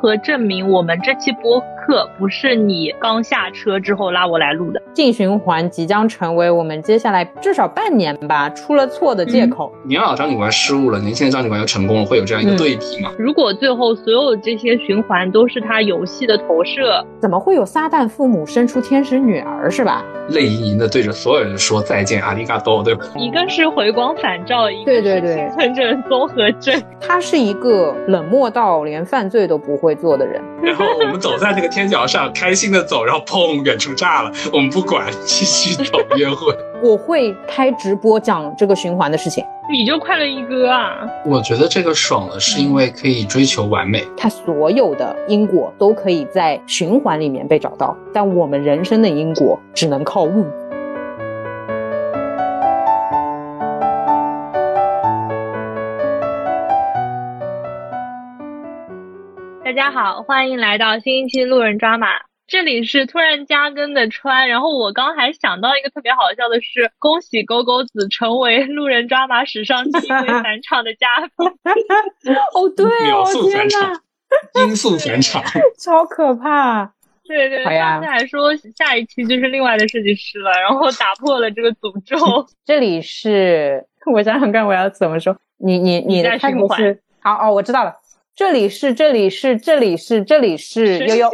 和证明我们这期播客不是你刚下车之后拉我来录的？净循环即将成为我们接下来至少半年吧出了错的借口。年老张警官失误了，年轻的张警官又成功了，会有这样一个对比吗？如果最后所有这些循环都是他游戏的投射，怎么会有撒旦父母生出天使女儿是吧？泪盈盈的对着所有人说再见，阿里嘎多，对吧？一个是回光返照，一个对对对是幸存者综合症。他是一个冷漠到连犯罪都不会做的人。然后我们走在那个天桥上，开心的走，然后砰，远处炸了，我们不管，继续走约会。我会开直播讲这个循环的事情。你就快乐一哥啊！我觉得这个爽了，是因为可以追求完美。它所有的因果都可以在循环里面被找到，但我们人生的因果只能靠悟。大家好，欢迎来到新一期路人抓马。这里是突然加更的川，然后我刚还想到一个特别好笑的是，恭喜狗狗子成为路人抓马史上第一位返场的嘉宾。哦，对秒哦，天速返场，音速返场，超可怕！对对，好呀上次还说下一期就是另外的设计师了，然后打破了这个诅咒。这里是，我想想看我要怎么说。你你你的在循环开头是，好哦，我知道了。这里是这里是这里是这里是悠悠，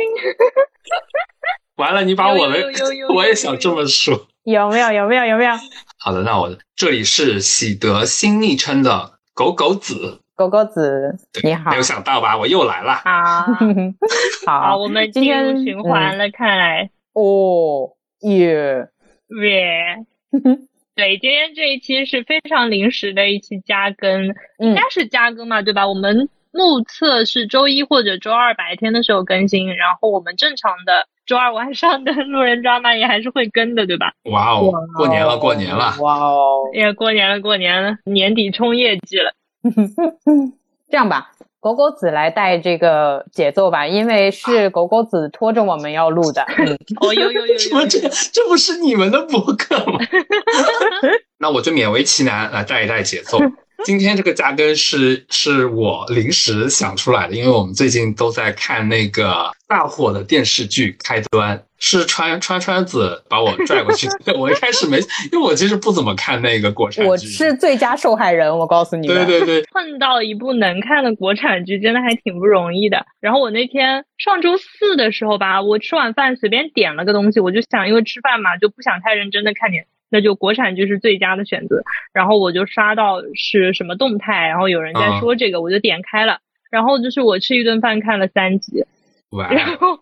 完了，你把我的 我也想这么说。有没有有没有有没有？好的，那我这里是喜得新昵称的狗狗子，狗狗子你好没有，想到吧？我又来了。好，好，好我们今进入天循环了，看来。哦耶，耶，对，今天这一期是非常临时的一期加更，应嗯该是加更嘛，对吧？我们目测是周一或者周二白天的时候更新，然后我们正常的周二晚上的路人抓马也还是会跟的，对吧？哇哦，过年了，过年了。哇哦！也过年了，过年了，年底冲业绩了。这样吧，狗狗子来带这个节奏吧，因为是狗狗子拖着我们要录的。嗯，哦，有有有有有怎么这这不是你们的博客吗？那我就勉为其难来带一带节奏。今天这个加更是是我临时想出来的，因为我们最近都在看那个大火的电视剧《开端》，是川川川子把我拽过去 的。我一开始没，因为我其实不怎么看那个国产剧。我是最佳受害人，我告诉你们。对对对，碰到一部能看的国产剧，真的还挺不容易的。然后我那天上周四的时候吧，我吃晚饭随便点了个东西，我就想，因为吃饭嘛，就不想太认真的看点，那就国产剧是最佳的选择。然后我就刷到是什么动态，然后有人在说这个，我就点开了。然后就是我吃一顿饭看了三集，然后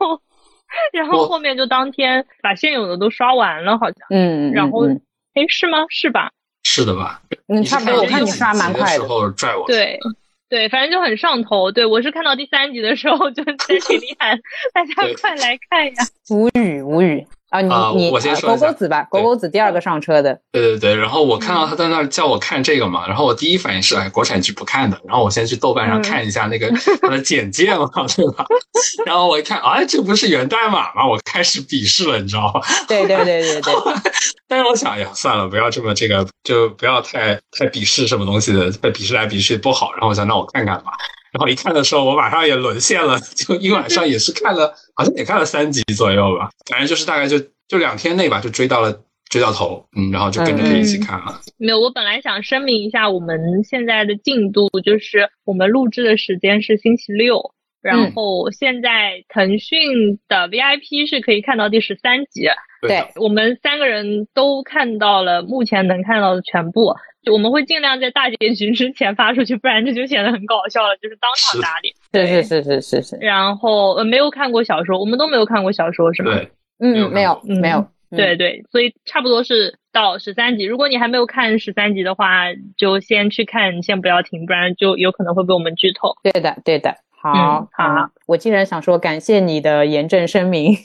然后后面就当天把现有的都刷完了，好像。嗯，嗯然后嗯，诶，是吗？是吧？是的吧？嗯，你是差不多，我看你刷蛮快的。集的时候拽我。对，对，反正就很上头。对我是看到第三集的时候就在群里喊大家快来看呀！无语无语啊！你啊你啊我先说狗狗子吧，狗狗子第二个上车的。对对对，然后我看到他在那儿叫我看这个嘛，然后我第一反应是，哎，国产剧不看的，然后我先去豆瓣上嗯看一下那个他的简介嘛，对吧？然后我一看，哎，这不是源代码吗？我开始鄙视了，你知道吗？对对对对对，但是我想，哎呀，算了，不要这么这个，就不要太太鄙视什么东西的，被鄙视来鄙视不好。然后我想，那我看看吧。然后一看的时候，我马上也沦陷了，就一晚上也是看了，好像也看了三集左右吧，反正就是大概就就两天内吧，就追到了追到头，嗯，然后就跟着你一起看了。没有，我本来想声明一下我们现在的进度，就是我们录制的时间是星期六，然后现在腾讯的 VIP 是可以看到第十三集，对我们三个人都看到了目前能看到的全部。就我们会尽量在大结局之前发出去，不然这就显得很搞笑了，就是当场打脸。是是是是是是，然后呃，没有看过小说，我们都没有看过小说是吗？对，嗯嗯，没有没有嗯没有，嗯对对，所以差不多是到十三集。如果你还没有看十三集的话，就先去看，先不要停，不然就有可能会被我们剧透。对的对的。好嗯好，我竟然想说感谢你的严正声明，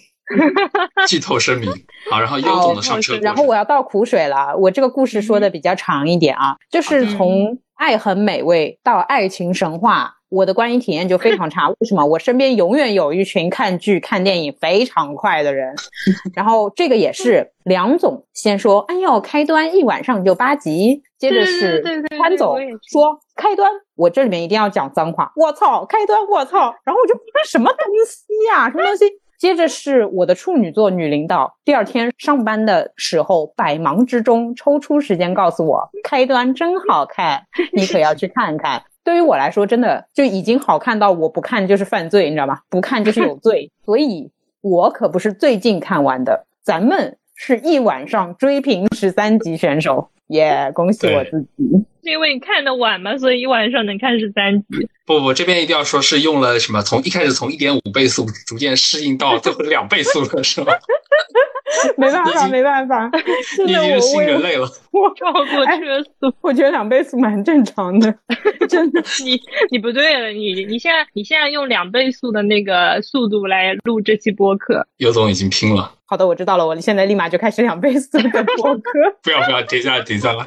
剧透声明。好，然后优总的上车然后我要倒苦水了。我这个故事说的比较长一点啊，就是从爱很美味到爱情神话，我的观影体验就非常差。为什么？我身边永远有一群看剧、看电影非常快的人，然后这个也是梁总先说，哎呦，开端一晚上就八集，接着是潘总说开端，我这里面一定要讲脏话，我操，开端，我操，然后我就什么东西呀，什么东西？接着是我的处女座女领导，第二天上班的时候，百忙之中抽出时间告诉我，开端真好看，你可要去看看。对于我来说，真的就已经好看到我不看就是犯罪，你知道吗？不看就是有罪，所以我可不是最近看完的，咱们是一晚上追平十三级选手。耶！恭喜我自己，是因为你看的晚嘛，所以一晚上能看十三集。不不，这边一定要说是用了什么？从一开始从一点五倍速逐渐适应到最后两倍速了，是吗？没办法，没办法，你已经是新人类了。我超过车速，我觉得两倍速蛮正常的，真的。你你不对了，你你现在你现在用两倍速的那个速度来录这期播客，尤总已经拼了。好的，我知道了，我现在立马就开始两倍速的播客。不要不要，停下来停下来。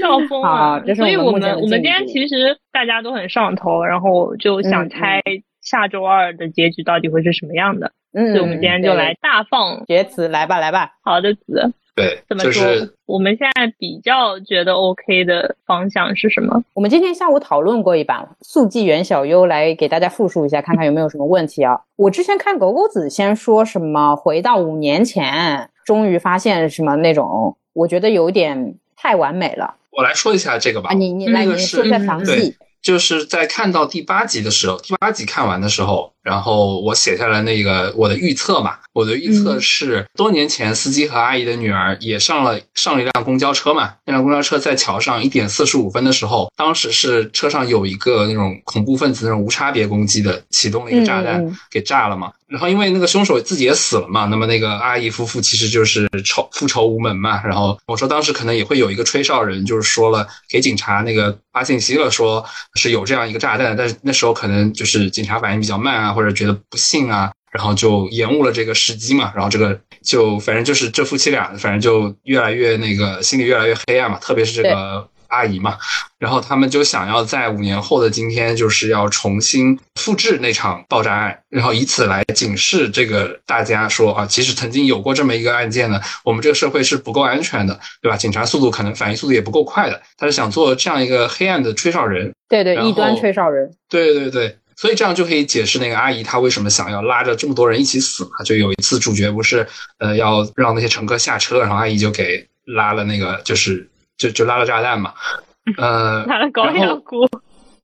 笑疯了。所以我们我们今天其实大家都很上头，然后就想猜下周二的结局到底会是什么样的。嗯，所以我们今天就来大放厥词，来吧来吧。好的，词。对，怎么说？我们现在比较觉得 OK 的方向是什么？我们今天下午讨论过一版速记员小优，来给大家复述一下，看看有没有什么问题啊？我之前看狗狗子先说什么回到五年前，终于发现什么那种，我觉得有点太完美了。我来说一下这个吧。你你来，你说一下详细。就是在看到第八集的时候，第八集看完的时候，然后我写下来那个我的预测嘛。我的预测是，多年前司机和阿姨的女儿也上了上了一辆公交车嘛。那辆公交车在桥上一点四十五分的时候，当时是车上有一个那种恐怖分子那种无差别攻击的启动了一个炸弹给炸了嘛。然后因为那个凶手自己也死了嘛，那么那个阿姨夫妇其实就是仇复仇无门嘛。然后我说当时可能也会有一个吹哨人，就是说了给警察那个发信息了，说是有这样一个炸弹，但是那时候可能就是警察反应比较慢啊，或者觉得不信啊。然后就延误了这个时机嘛，然后这个就反正就是这夫妻俩，反正就越来越那个心里越来越黑暗嘛，特别是这个阿姨嘛，然后他们就想要在五年后的今天，就是要重新复制那场爆炸案，然后以此来警示这个大家说啊，其实曾经有过这么一个案件呢，我们这个社会是不够安全的，对吧？警察速度可能反应速度也不够快的，他是想做这样一个黑暗的吹哨人，对对，异端吹哨人，对对对。所以这样就可以解释那个阿姨她为什么想要拉着这么多人一起死嘛？就有一次主角不是呃要让那些乘客下车，然后阿姨就给拉了那个就是就就拉了炸弹嘛，呃，拉了高压锅，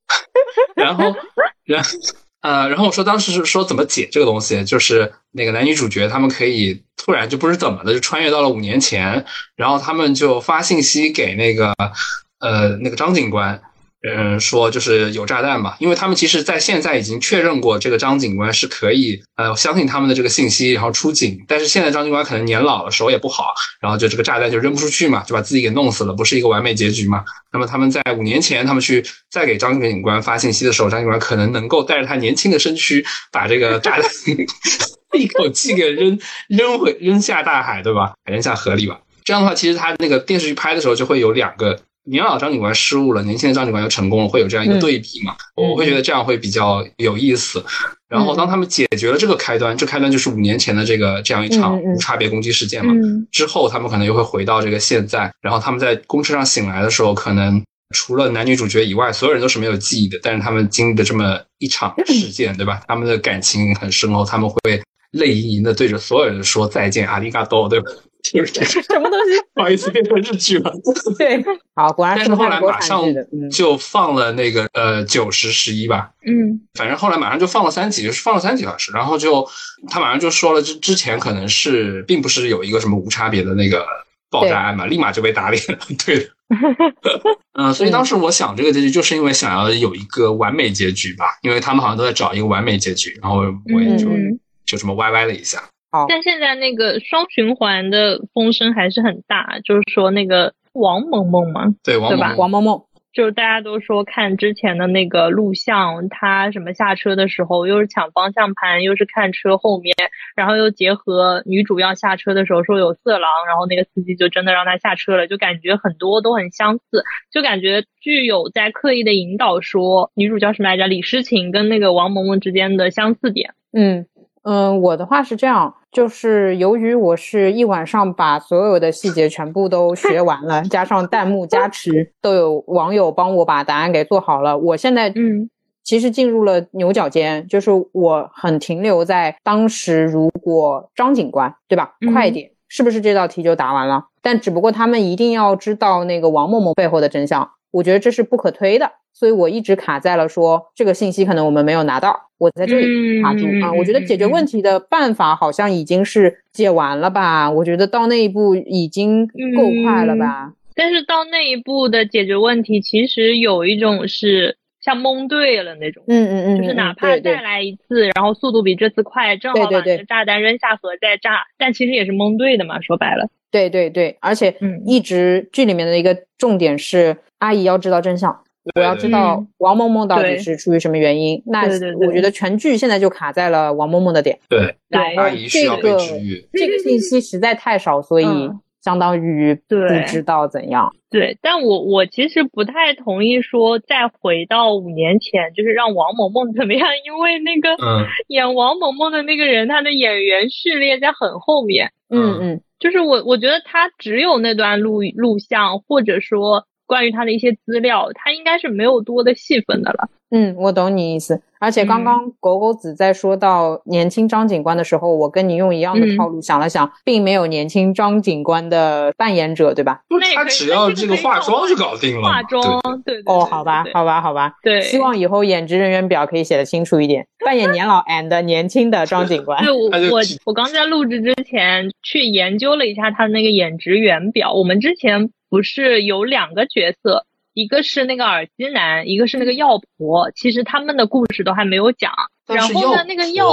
然后然呃然后我说当时是说怎么解这个东西，就是那个男女主角他们可以突然就不知怎么的就穿越到了五年前，然后他们就发信息给那个呃那个张警官。嗯，说就是有炸弹嘛，因为他们其实在现在已经确认过，这个张警官是可以呃相信他们的这个信息，然后出警。但是现在张警官可能年老了，手也不好，然后就这个炸弹就扔不出去嘛，就把自己给弄死了，不是一个完美结局嘛？那么他们在五年前，他们去再给张警官发信息的时候，张警官可能能够带着他年轻的身躯，把这个炸弹 一口气给扔扔回扔下大海，对吧？扔下河里吧。这样的话，其实他那个电视剧拍的时候就会有两个。年老张警官失误了，年轻的张警官又成功了，会有这样一个对比嘛？我会觉得这样会比较有意思。然后当他们解决了这个开端，这开端就是五年前的这个这样一场无差别攻击事件嘛。之后他们可能又会回到这个现在，然后他们在公车上醒来的时候，可能除了男女主角以外，所有人都是没有记忆的。但是他们经历的这么一场事件，对吧？他们的感情很深厚，他们会泪盈盈的对着所有人说再见，阿里嘎多，对吧？就是 什么东西？不好意思，变成日剧了。对，好，果然。但是后来马上就放了那个呃九十十一吧。嗯。反正后来马上就放了三集，就是放了三集好像是。然后就他马上就说了，之之前可能是并不是有一个什么无差别的那个爆炸案嘛，立马就被打脸了。对的。嗯，所以当时我想这个结局，就是因为想要有一个完美结局吧，因为他们好像都在找一个完美结局，然后我也就就这么歪歪了一下。但现在那个双循环的风声还是很大，就是说那个王萌萌嘛，对，对吧？王萌萌，就是大家都说看之前的那个录像，他什么下车的时候又是抢方向盘，又是看车后面，然后又结合女主要下车的时候说有色狼，然后那个司机就真的让他下车了，就感觉很多都很相似，就感觉剧有在刻意的引导说女主叫什么来着？李诗情跟那个王萌萌之间的相似点，嗯。嗯，我的话是这样，就是由于我是一晚上把所有的细节全部都学完了，加上弹幕加持，都有网友帮我把答案给做好了。我现在嗯其实进入了牛角尖，就是我很停留在当时，如果张警官对吧，嗯快点，是不是这道题就答完了？但只不过他们一定要知道那个王某某背后的真相，我觉得这是不可推的，所以我一直卡在了说这个信息可能我们没有拿到，我在这里卡住啊。嗯我觉得解决问题的办法好像已经是解完了吧？我觉得到那一步已经够快了吧？但是到那一步的解决问题，其实有一种是像蒙对了那种，嗯嗯嗯，就是嗯哪怕再来一次，然后速度比这次快，正好把对对对那个炸弹扔下河再炸，但其实也是蒙对的嘛，说白了，对对对，而且嗯一直剧里面的一个重点是，阿姨要知道真相，我要知道嗯。王萌萌到底是出于什么原因。那对对对我觉得全剧现在就卡在了王萌萌的点，对，来阿姨需要被这个治愈。这个信息实在太少，所以嗯。相当于不知道怎样。对，但我我其实不太同意说再回到五年前，就是让王萌萌怎么样，因为那个嗯。演王萌萌的那个人，他的演员序列在很后面，嗯嗯。就是我我觉得他只有那段录录像，或者说关于他的一些资料，他应该是没有多的细分的了。嗯，我懂你意思。而且刚嗯刚狗狗子在说到年轻张警官的时候，我跟你用一样的嗯套路想了想，并没有年轻张警官的扮演者，对吧？他只要这个化妆就搞定了。化妆，对对对哦，好吧，好吧，好吧。对，希望以后演职人员表可以写的清楚一点，扮演年老 and 年轻的张警官 对。我我我刚在录制之前去研究了一下他的那个演职员表。我们之前不是有两个角色，一个是那个耳机男，一个是那个药婆。其实他们的故事都还没有讲。然后呢，那个药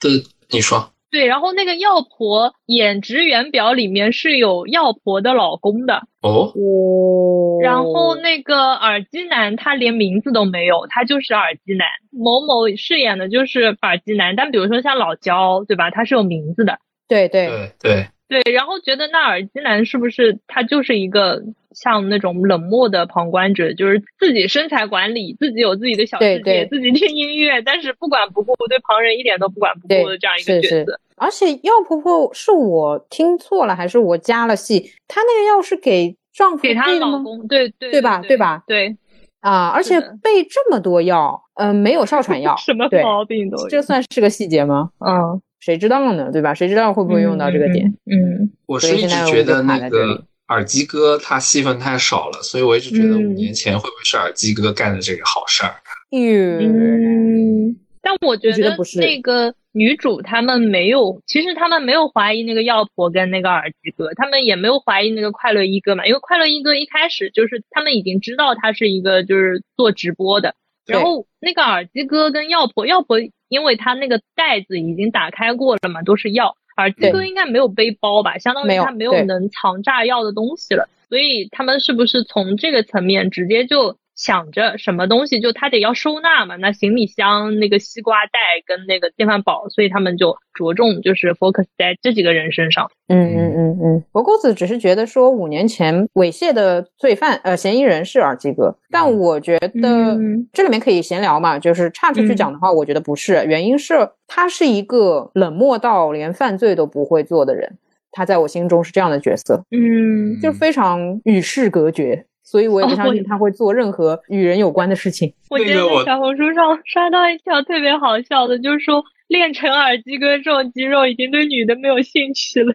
的，你说对，然后那个药婆演职员表里面是有药婆的老公的。哦，哦然后那个耳机男他连名字都没有，他就是耳机男。某某饰演的就是耳机男，但比如说像老焦，对吧？他是有名字的。对对，对对，对，然后觉得那耳机男是不是他就是一个像那种冷漠的旁观者，就是自己身材管理，自己有自己的小世界，对对自己听音乐，但是不管不顾，对旁人一点都不管不顾的这样一个是是角色。而且药婆婆是我听错了还是我加了戏？她那个药是给丈夫给她的？老公，对对对吧对对吧对，啊，而且备这么多药，嗯、没有哮喘药 什么毛病都有。这算是个细节吗？嗯，谁知道呢？对吧？谁知道会不会用到这个点？嗯？嗯，我是一直觉得那个耳机哥他戏份太少了，所以我一直觉得嗯五年前会不会是耳机哥干的这个好事儿？嗯嗯，但我觉得不是那个女主他们没有，其实他们没有怀疑那个药婆跟那个耳机哥，他们也没有怀疑那个快乐一哥嘛，因为快乐一哥一开始就是他们已经知道他是一个就是做直播的，然后那个耳机哥跟药婆，药婆因为他那个袋子已经打开过了嘛，都是药。耳机哥应该没有背包吧，相当于他没有能藏炸药的东西了，所以他们是不是从这个层面直接就想着什么东西就他得要收纳嘛？那行李箱、那个西瓜袋跟那个电饭煲，所以他们就着重就是 focus 在这几个人身上。嗯嗯嗯嗯，博公子只是觉得说五年前猥亵的罪犯呃嫌疑人是耳机哥，但我觉得嗯这里面可以闲聊嘛，就是岔出去讲的话，我觉得不是，原因是他是一个冷漠到连犯罪都不会做的人，他在我心中是这样的角色，嗯，就非常与世隔绝。所以我也相信他会做任何与人有关的事情。我今天在小红书上刷到一条特别好笑的，就是说练成耳机哥这种肌肉已经对女的没有兴趣了。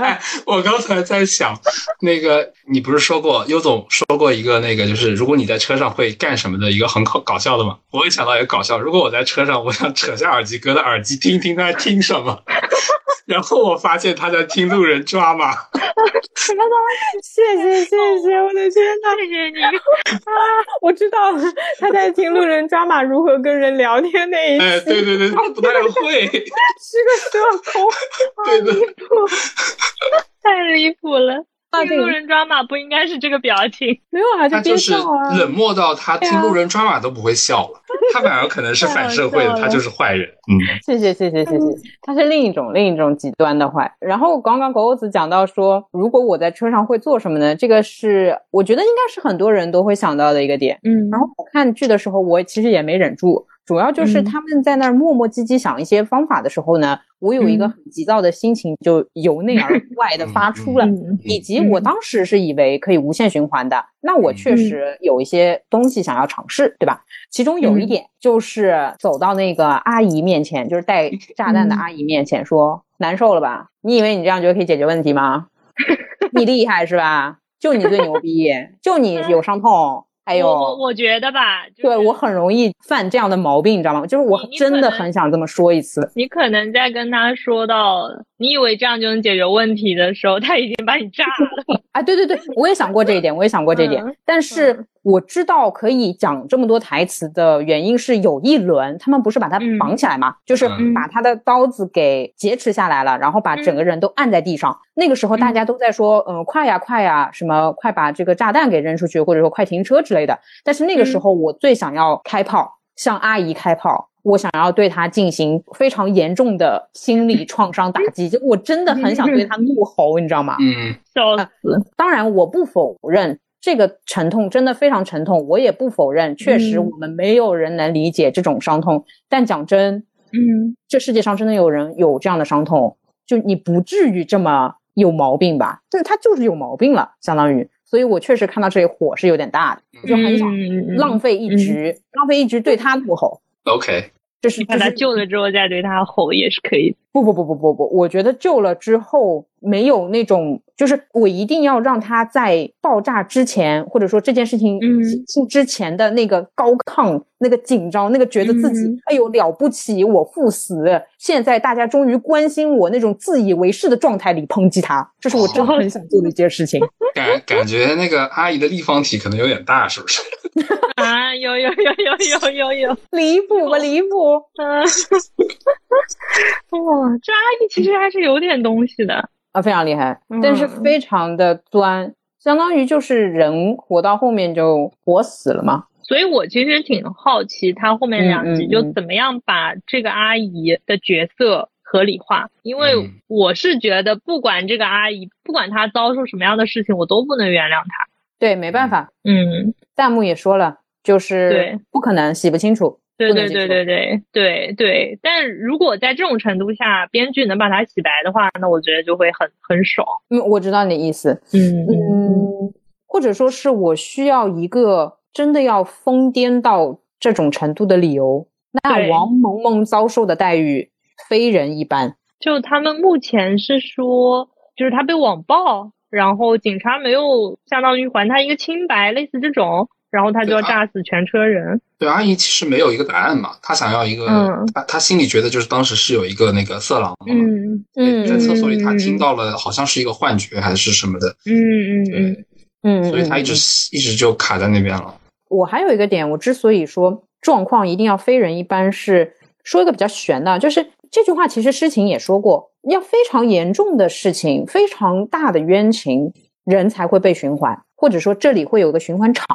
哎，我刚才在想，那个你不是说过，优总说过一个那个，就是如果你在车上会干什么的一个很搞搞笑的嘛？我也想到一个搞笑，如果我在车上，我想扯下耳机哥的耳机听听他在听什么，然后我发现他在听路人抓马，什么东西？谢谢谢谢，我的天呐！谢谢你啊，我知道了，他在听路人抓马如何跟人聊天那一期，哎，对对对，他不太会，是个社恐。太离谱，太离谱了。听路人抓马不应该是这个表情？没有啊，他就是冷漠到他听路人抓马都不会笑了，他反而可能是反社会的，他就是坏人。嗯，谢谢谢谢谢谢，他是另一种另一种极端的坏。然后刚刚狗狗子讲到说，如果我在车上会做什么呢？这个是我觉得应该是很多人都会想到的一个点。嗯，然后我看剧的时候，我其实也没忍住。主要就是他们在那儿磨磨唧唧想一些方法的时候呢，我有一个很急躁的心情就由内而 外的发出了，以及我当时是以为可以无限循环的，那我确实有一些东西想要尝试，对吧？其中有一点就是走到那个阿姨面前，就是带 炸弹的阿姨面前说：“难受了吧？你以为你这样就可以解决问题吗？你厉害是吧？就你最牛逼，就你有伤痛。”还有，我我觉得吧，对我很容易犯这样的毛病，你知道吗？就是我真的很想这么说一次。你可能在跟他说到你以为这样就能解决问题的时候，他已经把你 炸了。啊，对对对，我也想过这一点，我也想过这一点，但是。我知道可以讲这么多台词的原因是有一轮他们不是把他绑起来嘛？就是把他的刀子给劫持下来了，然后把整个人都按在地上。那个时候大家都在说，嗯，快呀快呀，什么快把这个炸弹给扔出去，或者说快停车之类的。但是那个时候我最想要开炮，向阿姨开炮，我想要对他进行非常严重的心理创伤打击，就我真的很想对他怒吼，你知道吗？嗯，笑死。当然我不否认。这个沉痛真的非常沉痛，我也不否认，确实我们没有人能理解这种伤痛。但讲真，嗯，这世界上真的有人有这样的伤痛，就你不至于这么有毛病吧？对他就是有毛病了，相当于。所以我确实看到这里火是有点大的，我就很想浪费一局，浪费一局对他怒吼。OK。就是把他救了之后再对他吼也是可以。不不不不不不，我觉得救了之后没有那种，就是我一定要让他在爆炸之前，或者说这件事情进之前的那个高亢、那个紧张、那个觉得自己哎呦了不起，我赴死，现在大家终于关心我那种自以为是的状态里抨击他，这是我真的很想做的一件事情。感感觉那个阿姨的立方体可能有点大，是不是？啊，有有有有有有有，离谱吧离谱！嗯，哇，这阿姨其实还是有点东西的啊，非常厉害，但是非常的钻，相当于就是人活到后面就活死了嘛。所以我其实挺好奇，他后面两集就怎么样把这个阿姨的角色合理化，因为我是觉得不管这个阿姨，不管她遭受什么样的事情，我都不能原谅她。对，没办法。嗯，弹幕也说了。就是对，不可能洗不清楚。对对对对对对对。但如果在这种程度下，编剧能把它洗白的话，那我觉得就会很很爽。嗯，我知道你的意思。嗯嗯，或者说是我需要一个真的要疯癫到这种程度的理由。那王萌萌遭受的待遇非人一般。就他们目前是说，就是他被网暴，然后警察没有相当于还他一个清白，类似这种。然后他就要炸死全车人。对，阿姨其实没有一个答案嘛，她想要一个，她她心里觉得就是当时是有一个那个色狼嘛，嗯嗯，在厕所里她听到了，好像是一个幻觉还是什么的，嗯嗯嗯嗯，所以她一直一直就卡在那边了。我还有一个点，我之所以说状况一定要非人一般，是说一个比较悬的，就是这句话其实诗情也说过，要非常严重的事情，非常大的冤情，人才会被循环，或者说这里会有个循环场。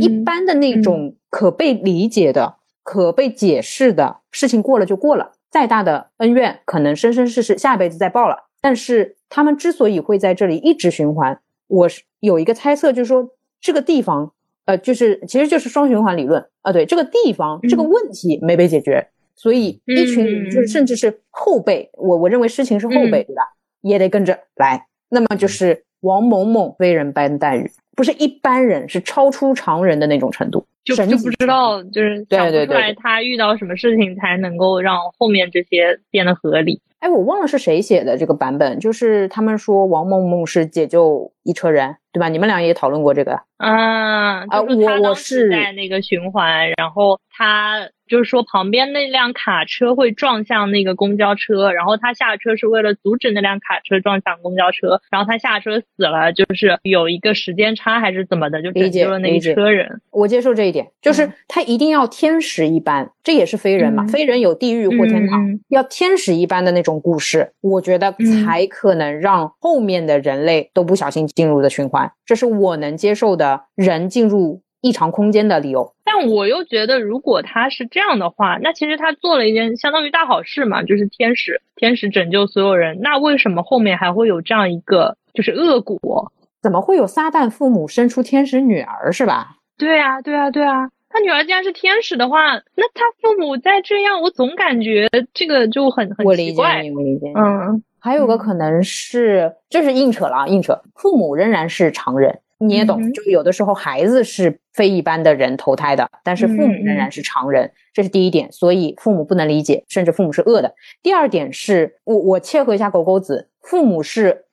一般的那种可被理解的、可被解释的事情过了就过了，再大的恩怨可能生生世世下辈子再报了。但是他们之所以会在这里一直循环，我是有一个猜测，就是说这个地方，呃，就是其实就是双循环理论啊。对，这个地方这个问题没被解决，所以一群就是甚至是后辈，我我认为事情是后辈对吧，也得跟着来。那么就是王某某被人般待遇。不是一般人，是超出常人的那种程度，就就不知道，就是想不出来他遇到什么事情才能够让后面这些变得合理。哎，我忘了是谁写的这个版本，就是他们说王梦梦是解救一车人，对吧？你们俩也讨论过这个啊啊，我我是在那个循环，然后他。就是说，旁边那辆卡车会撞向那个公交车，然后他下车是为了阻止那辆卡车撞向公交车，然后他下车死了，就是有一个时间差他还是怎么的，就拯救了那一车人。我接受这一点，就是他一定要天使一般，这也是非人嘛，非人有地狱或天堂，要天使一般的那种故事，我觉得才可能让后面的人类都不小心进入的循环，这是我能接受的人进入。异常空间的理由，但我又觉得，如果他是这样的话，那其实他做了一件相当于大好事嘛，就是天使，天使拯救所有人。那为什么后面还会有这样一个就是恶果？怎么会有撒旦父母生出天使女儿是吧？对啊，对啊，对啊。他女儿既然是天使的话，那他父母再这样，我总感觉这个就很很奇怪。我理解，我理解。嗯，还有个可能是，这是硬扯了啊，硬扯。父母仍然是常人。你也懂，就有的时候孩子是非一般的人投胎的，但是父母仍然是常人，这是第一点，所以父母不能理解，甚至父母是恶的。第二点是我我切合一下狗狗子，父母是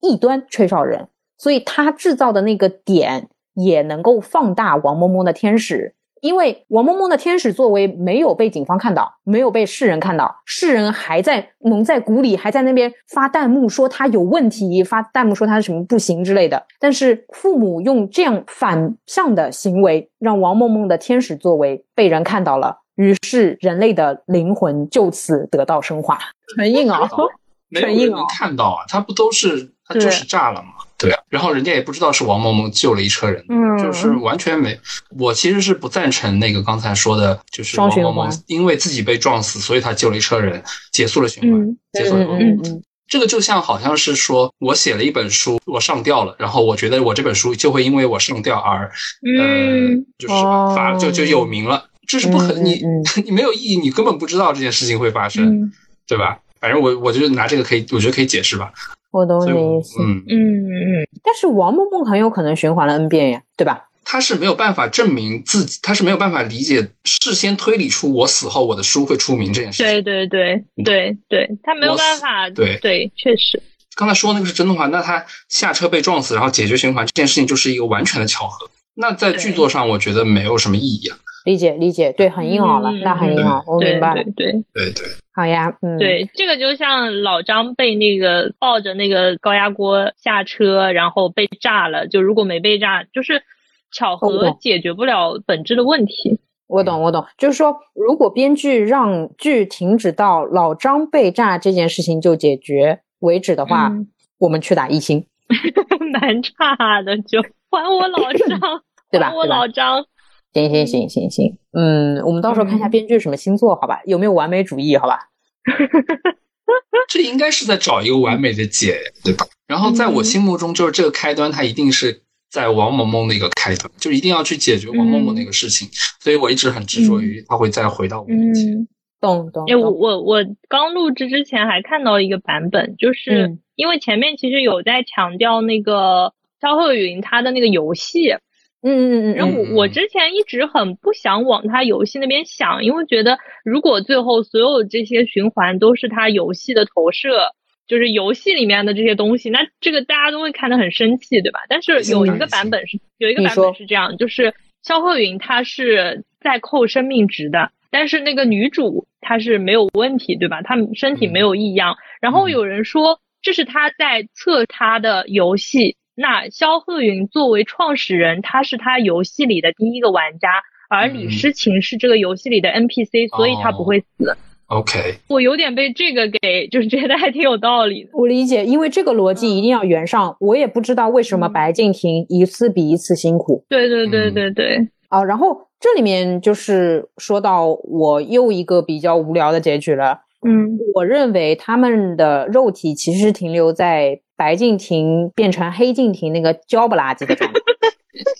异端吹哨人，所以他制造的那个点也能够放大王萌萌的天使。因为王萌萌的天使作为没有被警方看到，没有被世人看到，世人还在蒙在鼓里，还在那边发弹幕说他有问题，发弹幕说他什么不行之类的。但是父母用这样反向的行为，让王萌萌的天使作为被人看到了，于是人类的灵魂就此得到升华。很硬啊，很硬啊！看到啊，他不都是他就是炸了嘛？对啊，然后人家也不知道是王某某救了一车人，嗯，就是完全没。我其实是不赞成那个刚才说的，就是王某某因为自己被撞死，所以他救了一车人，结束了循环，结束了。嗯嗯，这个就像好像是说我写了一本书，我上吊了，然后我觉得我这本书就会因为我上吊而，嗯，就是发就就有名了，这是不可能，你 你没有意义，你根本不知道这件事情会发生，对吧？反正我我就拿这个可以，我觉得可以解释吧。我懂你的意思，嗯嗯嗯，但是王梦梦很有可能循环了 N 遍呀，对吧？他是没有办法证明自己，他是没有办法理解事先推理出我死后我的书会出名这件事情。对对对对对，他没有办法。对对，确实。刚才说那个是真的话，那他下车被撞死，然后解决循环这件事情就是一个完全的巧合。那在剧作上，我觉得没有什么意义啊。理解理解，对，很硬朗了，那很硬朗，我明白了。对对对，好呀，嗯，对，这个就像老张被那个抱着那个高压锅下车，然后被炸了。就如果没被炸，就是巧合解决不了本质的问题。我懂，我懂，就是说，如果编剧让剧停止到老张被炸这件事情就解决为止的话，我们去打一星。蛮差的，就还我老张，对吧？我老张。行行行行行，嗯，我们到时候看一下编剧什么星座，好吧？有没有完美主义？好吧？这应该是在找一个完美的解，对吧？然后在我心目中，就是这个开端，它一定是在王萌萌的一个开端，就一定要去解决王萌萌那个事情。所以我一直很执着于他会再回到我面前。懂懂。哎我我我刚录制之前还看到一个版本，就是因为前面其实有在强调那个肖鹤云他的那个游戏。嗯嗯嗯，然后我我之前一直很不想往他游戏那边想，因为觉得如果最后所有这些循环都是他游戏的投射，就是游戏里面的这些东西，那这个大家都会看得很生气，对吧？但是有一个版本是有一个版本是这样，就是肖鹤云他是在扣生命值的，但是那个女主她是没有问题，对吧？她身体没有异样，然后有人说这是他在测他的游戏。那肖鹤云作为创始人，他是他游戏里的第一个玩家，而李诗情是这个游戏里的 NPC，所以他不会死。OK，我有点被这个给，就是觉得还挺有道理的。我理解，因为这个逻辑一定要圆上。我也不知道为什么白敬亭一次比一次辛苦。对对对对对。啊，然后这里面就是说到我又一个比较无聊的结局了。嗯，我认为他们的肉体其实停留在。白敬亭变成黑敬亭那个焦不拉几的状态，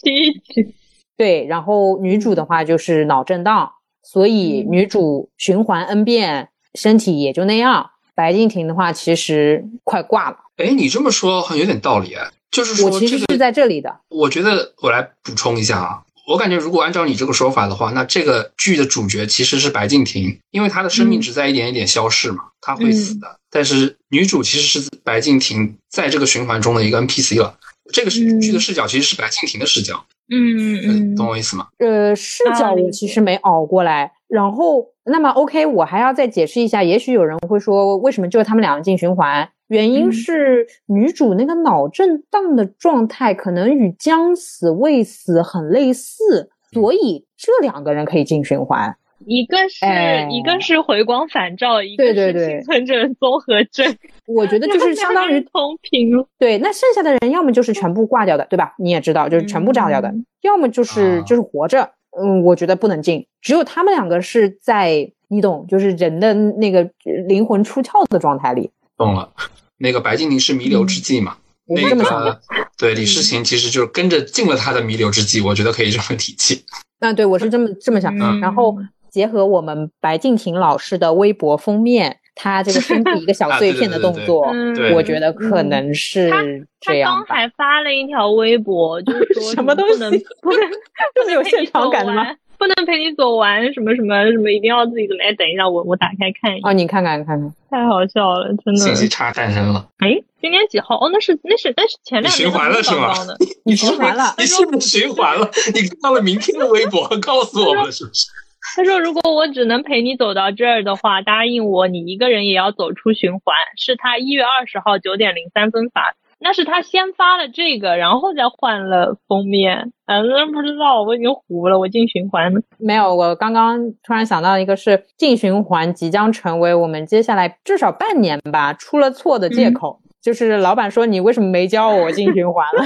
对，然后女主的话就是脑震荡，所以女主循环 n 遍，身体也就那样。白敬亭的话其实快挂了。哎，你这么说好像有点道理啊，就是说我其实是在这里的。我觉得我来补充一下啊。我感觉，如果按照你这个说法的话，那这个剧的主角其实是白敬亭，因为他的生命值在一点一点消逝嘛，他会死的。但是女主其实是白敬亭在这个循环中的一个 NPC 了。这个是剧的视角其实是白敬亭的视角。嗯嗯，懂我意思吗？呃，视角我其实没熬过来。然后，那么 OK，我还要再解释一下。也许有人会说，为什么就是他们两个进循环？原因是女主那个脑震荡的状态可能与将死未死很类似，所以这两个人可以进循环。一个是一个是回光返照，一个是幸存者综合症。我觉得就是相当于同频。对，那剩下的人要么就是全部挂掉的，对吧？你也知道，就是全部炸掉的；要么就是就是活着。嗯，我觉得不能进。只有他们两个是在，你懂，就是人的那个灵魂出窍的状态里。懂了。那个白敬亭是弥留之际嘛？那个对李世情其实就是跟着进了他的弥留之际，我觉得可以这么提起。那对我是这么这么想。然后。结合我们白敬亭老师的微博封面，他这个身体一个小碎片的动作，我觉得可能是这样。他刚才发了一条微博，就是 说什么东西不能这么有现场感的吗？不能陪你走完什么什么什么，一定要自己怎么？哎。等一下，我我打开看一下。哦，你看看看看，太好笑了，真的。信息差诞生了。哎，今天几号？哦，那是那是那是前两天循环了是吗？你循环了？你是不是循环了？你看到了明天的微博，告诉我们是不是？他说：“如果我只能陪你走到这儿的话，答应我，你一个人也要走出循环。”是他一月二十号九点零三分发，那是他先发了这个，然后再换了封面。嗯，不知道，我已经糊了。我进循环了没有？我刚刚突然想到一个，是进循环即将成为我们接下来至少半年吧出了错的借口。就是老板说你为什么没教我进循环了？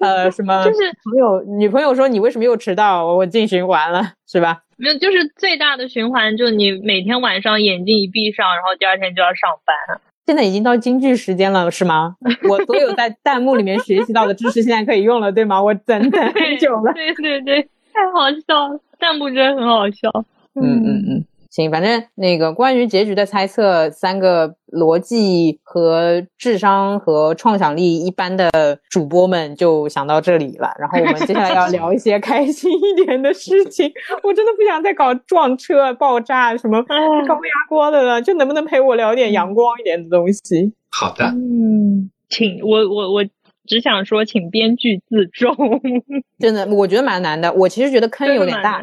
呃，什么？就是朋友女朋友说你为什么又迟到？我进循环了，是吧？没有，就是最大的循环，就你每天晚上眼睛一闭上，然后第二天就要上班。现在已经到京剧时间了，是吗？我所有在弹幕里面学习到的知识现在可以用了，对吗？我等等很久了。对对对，太好笑了，弹幕真的很好笑。嗯嗯嗯。行，反正那个关于结局的猜测，三个逻辑和智商和创想力一般的主播们就想到这里了。然后我们接下来要聊一些开心一点的事情。我真的不想再搞撞车、爆炸什么高压锅的了，就能不能陪我聊点阳光一点的东西？好的，嗯，请我我我只想说，请编剧自重。真的，我觉得蛮难的。我其实觉得坑有点大。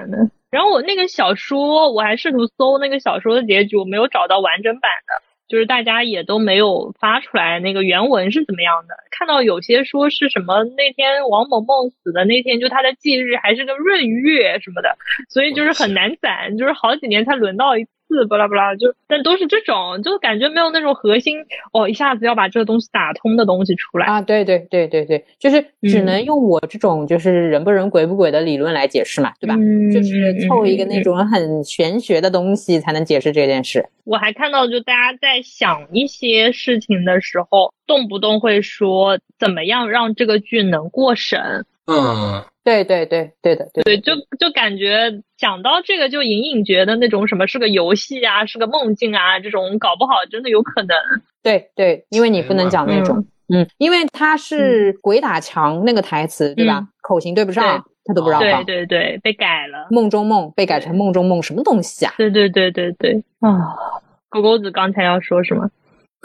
然后我那个小说，我还试图搜那个小说的结局，我没有找到完整版的，就是大家也都没有发出来那个原文是怎么样的。看到有些说是什么那天王某某死的那天，就他的忌日还是个闰月什么的，所以就是很难攒，就是好几年才轮到一。字巴拉巴拉就，但都是这种，就感觉没有那种核心哦，一下子要把这个东西打通的东西出来啊！对对对对对，就是只能用我这种就是人不人鬼不鬼的理论来解释嘛，对吧？就是凑一个那种很玄学的东西才能解释这件事。我还看到，就大家在想一些事情的时候，动不动会说怎么样让这个剧能过审。嗯。对对对对的对，对就就感觉讲到这个就隐隐觉得那种什么是个游戏啊，是个梦境啊，这种搞不好真的有可能。对对，因为你不能讲那种，嗯，因为他是鬼打墙那个台词对吧？口型对不上，他都不让放。对对对，被改了。梦中梦被改成梦中梦，什么东西啊？对对对对对啊！狗狗子刚才要说什么？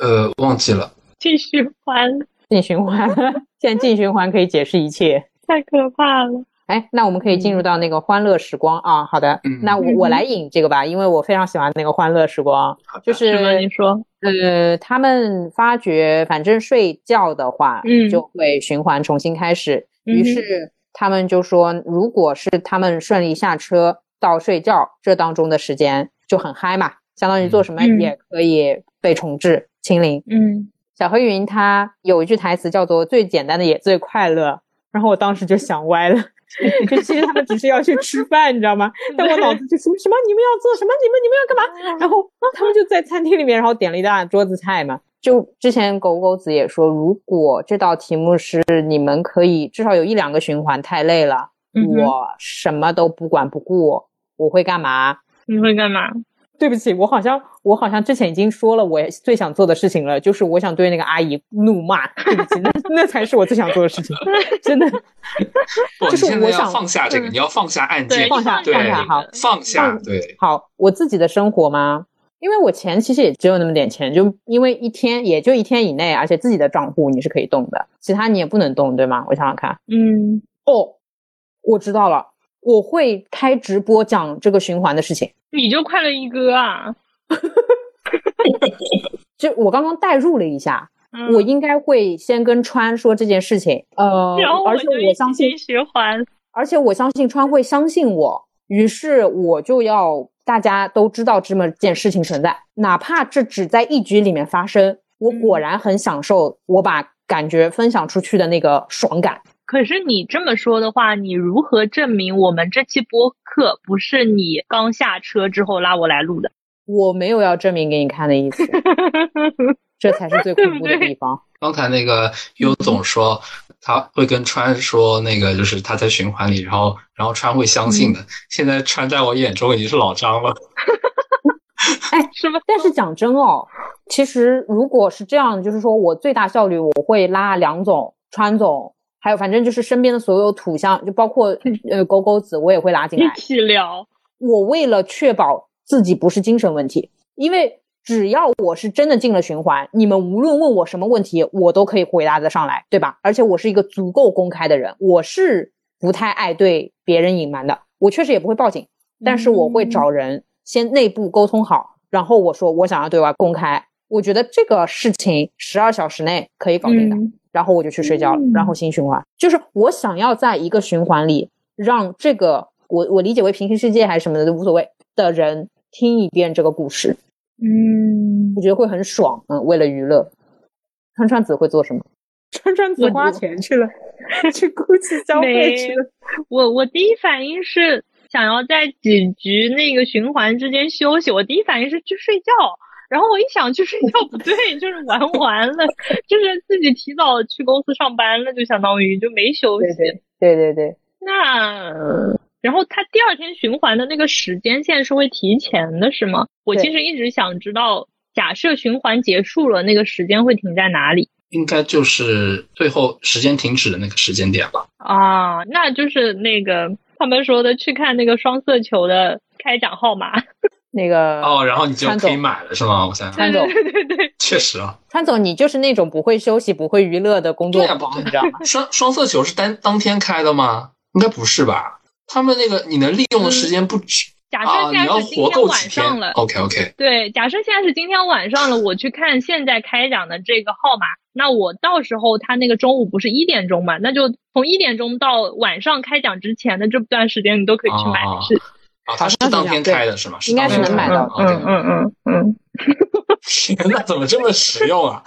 呃，忘记了。进循环，进循环，现在进循环可以解释一切。太可怕了！哎，那我们可以进入到那个欢乐时光啊。好的，那我我来引这个吧，因为我非常喜欢那个欢乐时光。就是你说，呃，他们发觉反正睡觉的话，嗯，就会循环重新开始。于是他们就说，如果是他们顺利下车到睡觉这当中的时间就很嗨嘛，相当于做什么也可以被重置清零。嗯，小黑云他有一句台词叫做“最简单的也最快乐”。然后我当时就想歪了，就其实他们只是要去吃饭，你知道吗？但我脑子就什么什么你们要做什么？你们你们要干嘛？然后他们就在餐厅里面，然后点了一大桌子菜嘛。就之前狗狗子也说，如果这道题目是你们可以至少有一两个循环，太累了，我什么都不管不顾，我会干嘛？你会干嘛？对不起，我好像我好像之前已经说了，我最想做的事情了，就是我想对那个阿姨怒骂。对不起，那那才是我最想做的事情，真的。就是我想放下这个，你要放下案件，放下放下好，放下对。好，我自己的生活吗？因为我钱其实也只有那么点钱，就因为一天也就一天以内，而且自己的账户你是可以动的，其他你也不能动，对吗？我想想看，嗯，哦，我知道了。我会开直播讲这个循环的事情，你就快乐一哥啊！就我刚刚代入了一下，我应该会先跟川说这件事情。呃，而且我相信循环，而且我相信川会相信我，于是我就要大家都知道这么件事情存在，哪怕这只在一局里面发生。我果然很享受我把感觉分享出去的那个爽感。可是你这么说的话，你如何证明我们这期播客不是你刚下车之后拉我来录的？我没有要证明给你看的意思，这才是最恐怖的地方。刚才那个优总说他会跟川说那个，就是他在循环里，然后然后川会相信的。现在川在我眼中已经是老张了。哎，是吗？但是讲真哦，其实如果是这样，就是说我最大效率，我会拉梁总、川总，还有反正就是身边的所有土象，就包括呃狗狗子，我也会拉进来一起聊。我为了确保自己不是精神问题，因为只要我是真的进了循环，你们无论问我什么问题，我都可以回答得上来，对吧？而且我是一个足够公开的人，我是不太爱对别人隐瞒的，我确实也不会报警，但是我会找人先内部沟通好。然后我说我想要对外公开，我觉得这个事情十二小时内可以搞定的，然后我就去睡觉了。然后新循环就是我想要在一个循环里让这个我我理解为平行世界还是什么的都无所谓的人听一遍这个故事，嗯，我觉得会很爽。嗯，为了娱乐，川川子会做什么？川川子花钱去了，去 GUCCI 消费去了。我我第一反应是。想要在几局那个循环之间休息，我第一反应是去睡觉，然后我一想去睡觉不对，就是玩完了，就是自己提早去公司上班了，就相当于就没休息。对对对。那然后他第二天循环的那个时间线是会提前的，是吗？我其实一直想知道，假设循环结束了，那个时间会停在哪里？应该就是最后时间停止的那个时间点吧。啊，那就是那个。他们说的去看那个双色球的开奖号码，那个哦，然后你就可以买了是吗？我想川总，对对对，确实啊，川总，你就是那种不会休息、不会娱乐的工作狂，你知道吗？双双色球是单当天开的吗？应该不是吧？他们那个你能利用的时间不止。假设现在是今天晚上了，OK OK。对，假设现在是今天晚上了，我去看现在开奖的这个号码，那我到时候他那个中午不是一点钟嘛？那就从一点钟到晚上开奖之前的这段时间，你都可以去买。是啊，他是当天开的是吗？应该是能买到。嗯嗯嗯嗯。天呐，怎么这么实用啊？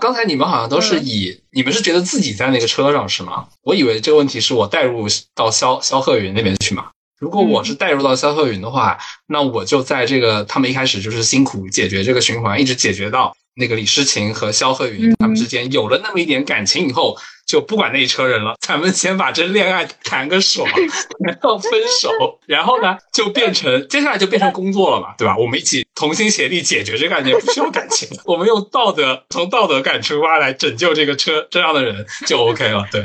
刚才你们好像都是以你们是觉得自己在那个车上是吗？我以为这个问题是我带入到肖肖鹤云那边去嘛。如果我是带入到肖鹤云的话，那我就在这个他们一开始就是辛苦解决这个循环，一直解决到那个李诗情和肖鹤云他们之间有了那么一点感情以后，就不管那一车人了，咱们先把这恋爱谈个爽，然后分手，然后呢就变成 接下来就变成工作了嘛，对吧？我们一起同心协力解决这个案件，不需要感情，我们用道德从道德感出发来拯救这个车这样的人就 OK 了。对，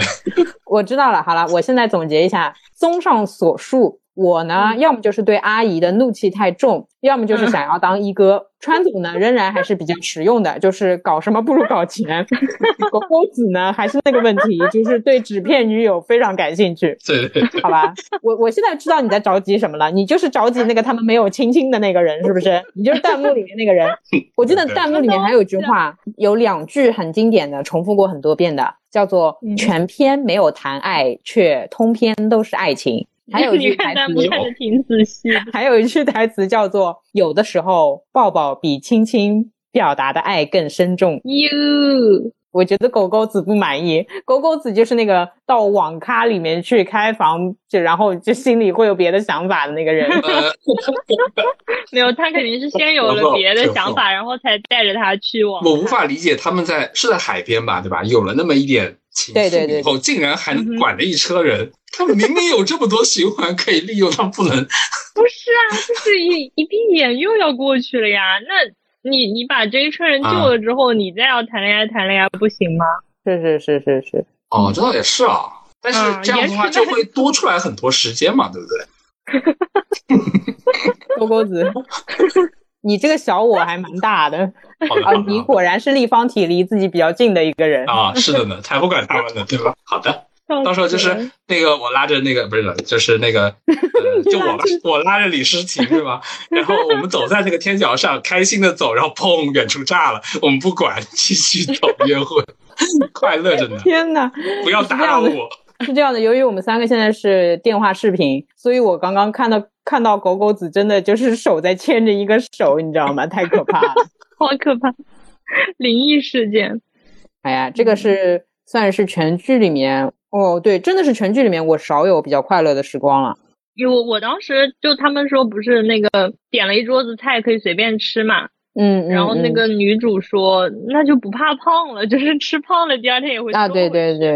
我知道了。好了，我现在总结一下，综上所述。我呢，要么就是对阿姨的怒气太重，要么就是想要当一哥。川总呢，仍然还是比较实用的，就是搞什么不如搞钱。狗狗子呢，还是那个问题，就是对纸片女友非常感兴趣。对，好吧，我我现在知道你在着急什么了，你就是着急那个他们没有亲亲的那个人，是不是？你就是弹幕里面那个人。我记得弹幕里面还有一句话，有两句很经典的，重复过很多遍的，叫做“全篇没有谈爱，却通篇都是爱情”。还有一句台词，看的挺仔细。还有一句台词叫做：“有的时候，抱抱比亲亲表达的爱更深重。”哟，我觉得狗狗子不满意。狗狗子就是那个到网咖里面去开房，就然后就心里会有别的想法的那个人。没有，他肯定是先有了别的想法，然后才带着他去网。我无法理解他们在是在海边吧，对吧？有了那么一点。对对对，以后竟然还能管了一车人，他们明明有这么多循环可以利用，他不能？不是啊，就是一一闭眼又要过去了呀。那你你把这一车人救了之后，你再要谈恋爱谈恋爱不行吗？是是是是是。哦，这倒也是啊，但是这样的话就会多出来很多时间嘛，对不对？勾钩子。你这个小我还蛮大的 啊！你果然是立方体离自己比较近的一个人啊！是的呢，才不管他们呢，对吧？好的，到时候就是那个我拉着那个不是，就是那个呃，就我我拉着李诗情是吧？然后我们走在那个天桥上，开心的走，然后砰，远处炸了，我们不管，继续走约会，快乐着呢。天哪，不要打扰我。是这样的，由于我们三个现在是电话视频，所以我刚刚看到看到狗狗子真的就是手在牵着一个手，你知道吗？太可怕了，好可怕，灵异事件。哎呀，这个是算是全剧里面哦，对，真的是全剧里面我少有比较快乐的时光了。因为我当时就他们说不是那个点了一桌子菜可以随便吃嘛，嗯，然后那个女主说那就不怕胖了，就是吃胖了第二天也会啊，对对对。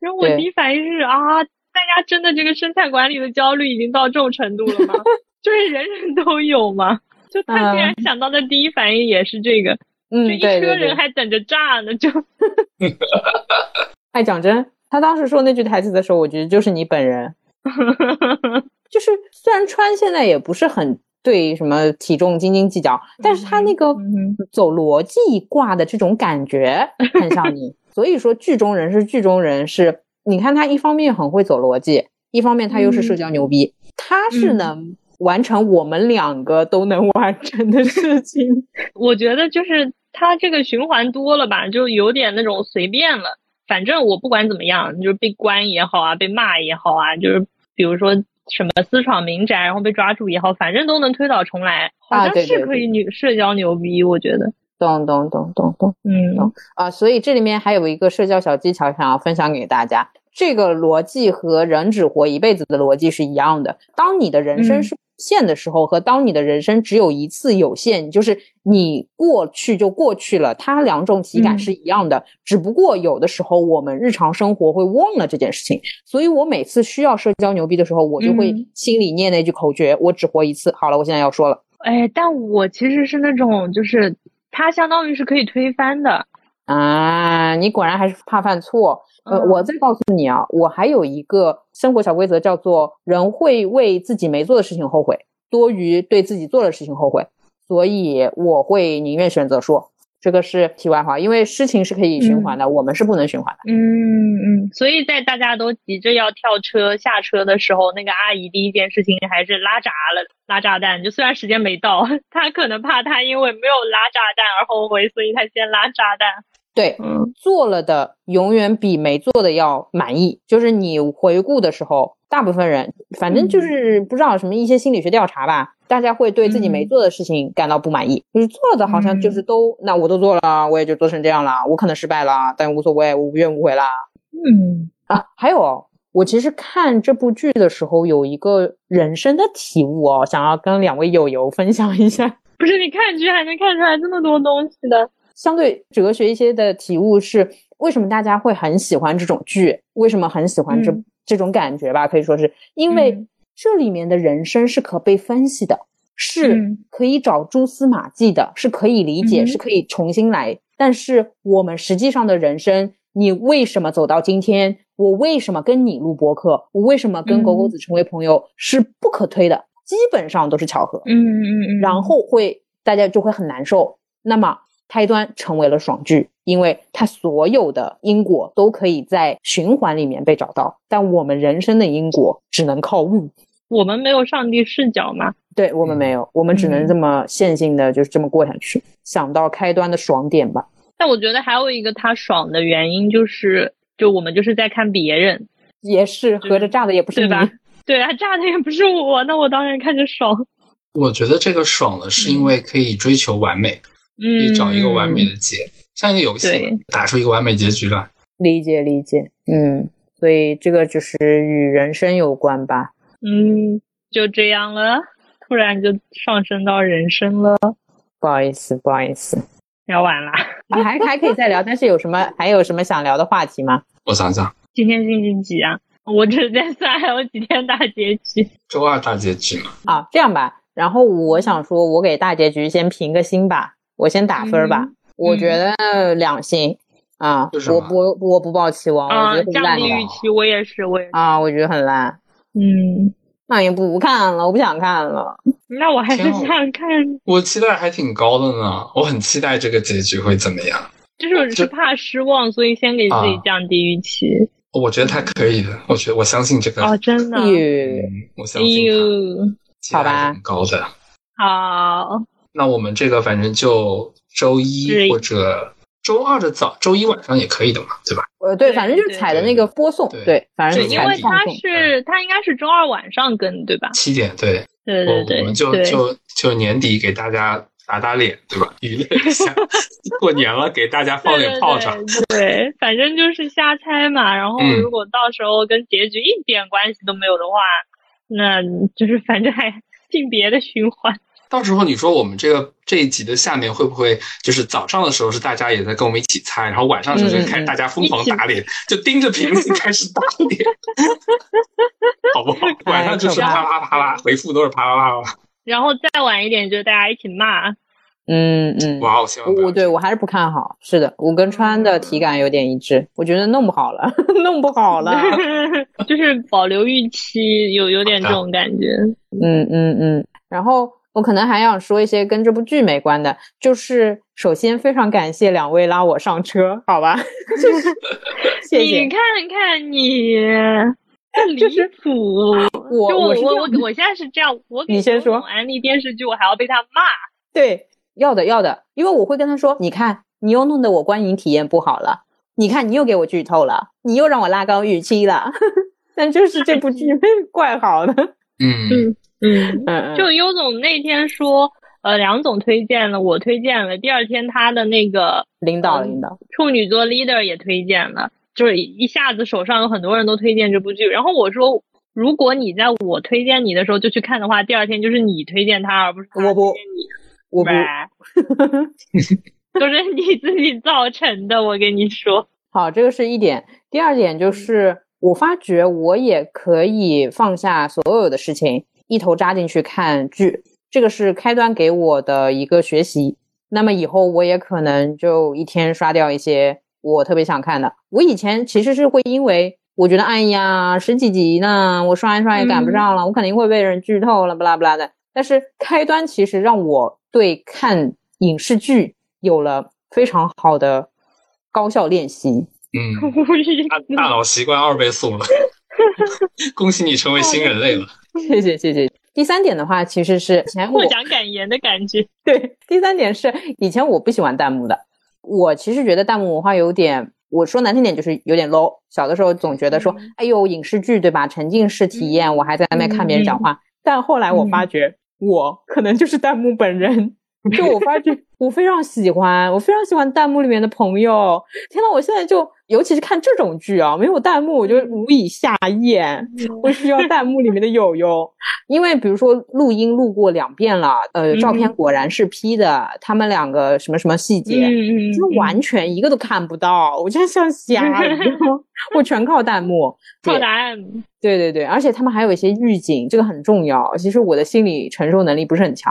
然后我第一反应是啊，大家真的这个生态管理的焦虑已经到这种程度了吗？就是人人都有吗？就他竟然想到的第一反应也是这个，嗯，就一车人还等着炸呢，就。哎，讲真，他当时说那句台词的时候，我觉得就是你本人。就是虽然川现在也不是很对什么体重斤斤计较，但是他那个走逻辑挂的这种感觉很像你。所以说，剧中人是剧中人，是你看他一方面很会走逻辑，一方面他又是社交牛逼，他是能完成我们两个都能完成的事情。我觉得就是他这个循环多了吧，就有点那种随便了。反正我不管怎么样，就是被关也好啊，被骂也好啊，就是比如说什么私闯民宅然后被抓住也好，反正都能推倒重来，好像是可以女社交牛逼，我觉得。懂懂懂懂懂，嗯，咚啊！所以这里面还有一个社交小技巧想要分享给大家。这个逻辑和人只活一辈子的逻辑是一样的。当你的人生是无限的时候，和当你的人生只有一次有限，就是你过去就过去了，它两种体感是一样的。只不过有的时候我们日常生活会忘了这件事情。所以我每次需要社交牛逼的时候，我就会心里念那句口诀：我只活一次。好了，我现在要说了。哎，但我其实是那种就是。它相当于是可以推翻的啊！你果然还是怕犯错。呃，我再告诉你啊，我还有一个生活小规则，叫做人会为自己没做的事情后悔，多于对自己做的事情后悔。所以我会宁愿选择说。这个是题外话，因为事情是可以循环的，我们是不能循环的。嗯嗯，所以在大家都急着要跳车下车的时候，那个阿姨第一件事情还是拉闸了，拉炸弹。就虽然时间没到，她可能怕她因为没有拉炸弹而后悔，所以她先拉炸弹。对，嗯，做了的永远比没做的要满意。就是你回顾的时候，大部分人反正就是不知道什么一些心理学调查吧。大家会对自己没做的事情感到不满意，就是做了的好像就是都，那我都做了，我也就做成这样了，我可能失败了，但无所谓，我无怨无悔啦。嗯啊，还有，我其实看这部剧的时候有一个人生的体悟哦，想要跟两位友友分享一下。不是你看剧还能看出来这么多东西的？相对哲学一些的体悟是，为什么大家会很喜欢这种剧？为什么很喜欢这这种感觉吧？可以说是因为。这里面的人生是可被分析的，是可以找蛛丝马迹的，是可以理解，是可以重新来。但是我们实际上的人生，你为什么走到今天？我为什么跟你录播客？我为什么跟狗狗子成为朋友？是不可推的，基本上都是巧合。嗯嗯嗯。然后会大家就会很难受。那么开端成为了爽剧，因为它所有的因果都可以在循环里面被找到，但我们人生的因果只能靠悟。我们没有上帝视角吗？对我们没有，我们只能这么线性的，就是这么过下去。想到开端的爽点吧。但我觉得还有一个他爽的原因，就是就我们就是在看别人，也是合着炸的也不是你，对啊，炸的也不是我，那我当然看着爽。我觉得这个爽的是因为可以追求完美，可以找一个完美的结，像一个游戏打出一个完美结局来。理解理解，嗯，所以这个就是与人生有关吧。嗯，就这样了，突然就上升到人生了。不好意思，不好意思，聊完了，还还可以再聊，但是有什么还有什么想聊的话题吗？我想想，今天星期几啊？我只是在算还有几天大结局。周二大结局嘛。啊，这样吧，然后我想说，我给大结局先评个星吧，我先打分吧。我觉得两星啊，我不我不抱期望，我觉得降低预期，我也是，我也啊，我觉得很烂。嗯，那也不看了，我不想看了。那我还是想看。我期待还挺高的呢，我很期待这个结局会怎么样。就是是怕失望，所以先给自己降低预期。我觉得他可以的，我觉得我相信这个。哦，真的。哟，嗯，我相信他。好吧，挺高的。好。那我们这个反正就周一或者周二的早，周一晚上也可以的嘛，对吧？呃，对，反正就是采的那个播送，对，反正因为他是他应该是周二晚上跟，对吧？七点，对，对对对，我们就就就年底给大家打打脸，对吧？娱乐一下，过年了给大家放点炮仗，对，反正就是瞎猜嘛。然后如果到时候跟结局一点关系都没有的话，那就是反正还 进别的循环。到时候你说我们这个这一集的下面会不会就是早上的时候是大家也在跟我们一起猜，然后晚上的时候就开始大家疯狂打脸，就盯着屏幕开始打脸，好不好？晚上就是啪啪啪啪，回复都是啪啪啪啪。然后再晚一点就大家一起骂。嗯嗯。哇，我我对我还是不看好。是的，我跟川的体感有点一致，我觉得弄不好了，弄不好了，就是保留预期，有有点这种感觉。嗯嗯嗯，然后。我可能还想说一些跟这部剧没关的，就是首先非常感谢两位拉我上车，好吧？谢谢。你看看你，离谱！我我我我我现在是这样，我你先说安利电视剧，我还要被他骂。对，要的要的，因为我会跟他说，你看你又弄得我观影体验不好了，你看你又给我剧透了，你又让我拉高预期了。但就是这部剧怪好的，嗯。嗯嗯嗯，就优总那天说，呃，梁总推荐了，我推荐了，第二天他的那个领导领导处女座 leader 也推荐了，就是一下子手上有很多人都推荐这部剧。然后我说，如果你在我推荐你的时候就去看的话，第二天就是你推荐他，而不是我不，我不，都 是你自己造成的。我跟你说，好，这个是一点。第二点就是，我发觉我也可以放下所有的事情。一头扎进去看剧，这个是开端给我的一个学习。那么以后我也可能就一天刷掉一些我特别想看的。我以前其实是会因为我觉得哎呀十几集呢，我刷一刷也赶不上了，我肯定会被人剧透了，不拉不拉的。但是开端其实让我对看影视剧有了非常好的高效练习。嗯，大大脑习惯二倍速了。恭喜你成为新人类了。谢谢谢谢。第三点的话，其实是前获奖感言的感觉。对，第三点是以前我不喜欢弹幕的。我其实觉得弹幕文化有点，我说难听点就是有点 low。小的时候总觉得说，哎呦，影视剧对吧？沉浸式体验，我还在那边看别人讲话。但后来我发觉，我可能就是弹幕本人。就我发觉，我非常喜欢，我非常喜欢弹幕里面的朋友。天呐，我现在就。尤其是看这种剧啊，没有弹幕我就无以下咽。我需要弹幕里面的友友，因为比如说录音录过两遍了，呃，照片果然是 P 的，他们两个什么什么细节，就完全一个都看不到，我就像瞎 一样。我全靠弹幕，靠答案。对对对，而且他们还有一些预警，这个很重要。其实我的心理承受能力不是很强。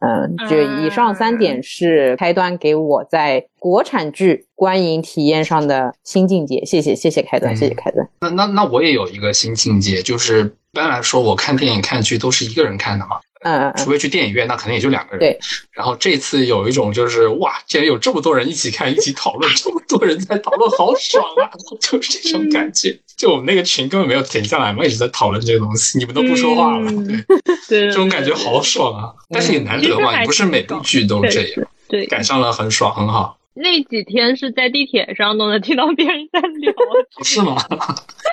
嗯，就以上三点是开端，给我在国产剧观影体验上的新境界。谢谢，谢谢开端，谢谢开端。那那那我也有一个新境界，就是一般来说，我看电影看剧都是一个人看的嘛。嗯，除非去电影院，那可能也就两个人。对。然后这次有一种就是哇，竟然有这么多人一起看，一起讨论，这么多人在讨论，好爽啊！就是这种感觉。就我们那个群根本没有停下来嘛，一直在讨论这个东西，你们都不说话了。对，这种感觉好爽啊！但是也难得嘛，不是每部剧都这样。对，赶上了很爽，很好。那几天是在地铁上都能听到别人在聊，是吗？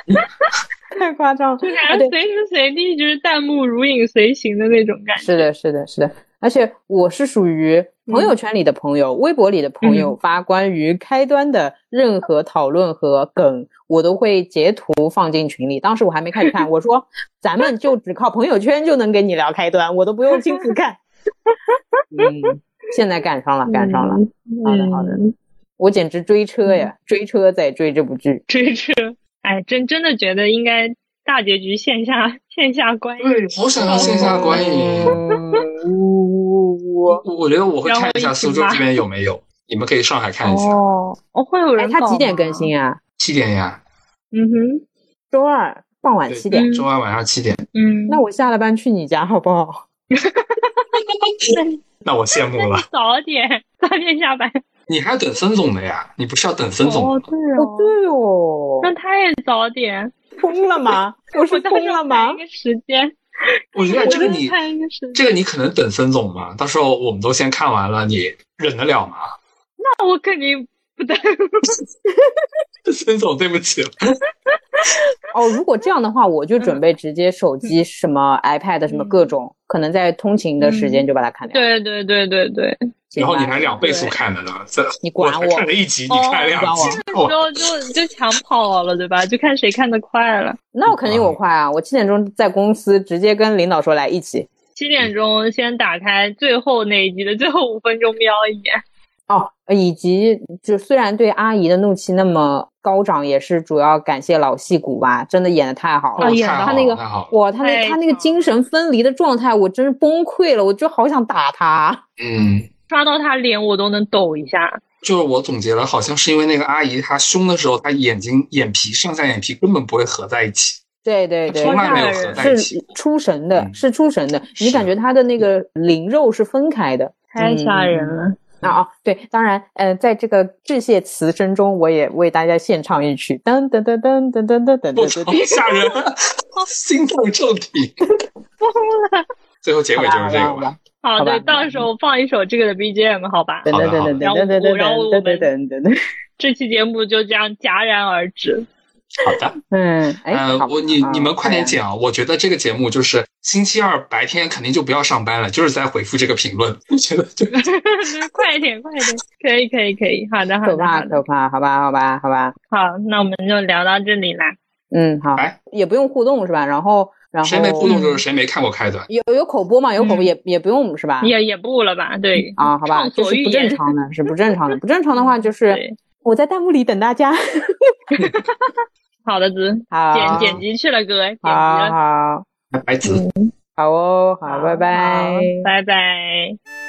太夸张，就感觉随时随地就是弹幕如影随形的那种感觉。是的，是的，是的。而且我是属于朋友圈里的朋友，微博里的朋友发关于开端的任何讨论和梗，我都会截图放进群里。当时我还没开始看，我说咱们就只靠朋友圈就能跟你聊开端，我都不用亲自看。嗯，现在赶上了，赶上了。好的，好的。我简直追车呀，追车在追这部剧，追车。哎，真真的觉得应该大结局线下线下观影。对，好想要线下观影。我我觉得我会看一下苏州这边有没有，你们可以上海看一下。哦，哦，会有人。他几点更新啊？七点呀。嗯哼，周二傍晚七点。周二晚上七点。嗯，那我下了班去你家好不好？那我羡慕了。早点，早点下班。你还要等孙总的呀？你不是要等孙总？哦，对哦，哦，对哦，那他也早点，疯了吗？我是疯了吗时候看一？个时间，我觉得这个你这个你可能等孙总嘛，到时候我们都先看完了，你忍得了吗？那我肯定不等。孙总，对不起了。哦，如果这样的话，我就准备直接手机、什么 iPad 什么各种，可能在通勤的时间就把它看掉。对对对对对，然后你还两倍速看的呢，这你管我我看了一集，你哦看两集，那时候就就抢跑了，对吧？就看谁看的快了。那我肯定我快啊！我七点钟在公司直接跟领导说来一起。七点钟先打开最后那一集的最后五分钟瞄一眼。哦，以及就虽然对阿姨的怒气那么高涨，也是主要感谢老戏骨吧，真的演的太好了。哦演得太好。哇，他那太他那个精神分离的状态，我真是崩溃了，我就好想打他。嗯，刷到他脸我都能抖一下。就是我总结了，好像是因为那个阿姨她凶的时候，她眼睛眼皮上下眼皮根本不会合在一起，对对对，从来没有合在一起是。出神的，嗯是出神的。你感觉她的那个灵肉是分开的。太吓人了！啊啊，对，当然，呃，在这个致谢词声中，我也为大家献唱一曲，噔噔噔噔噔噔噔噔噔，噔，吓人，心脏骤停。最后结尾就是这个吧。好，好吧对，到时候放一首这个的 BGM，好吧？噔噔噔噔噔噔噔噔噔噔噔噔噔。这期节目就这样戛然而止。好的，嗯，哎，呃，我你你们快点剪啊！我觉得这个节目就是星期二白天肯定就不要上班了，就是在回复这个评论。我觉得就 快一点，快一点，可以，可以，可以。好的，好的，可怕好的。可怕，好吧，好吧，好吧，好，那我们就聊到这里啦。嗯，好哎，也不用互动是吧？然后，然后谁没互动就是谁没看过开端。有有口播嘛？有口播嗯也也不用是吧？也也不了吧？对啊，好吧，畅就是不正。常的，是不正常的。不正常的话就是对，我在弹幕里等大家。好的，子好，剪剪辑去了，哥，剪辑好了。好白子。好哦，好，拜拜好。拜拜。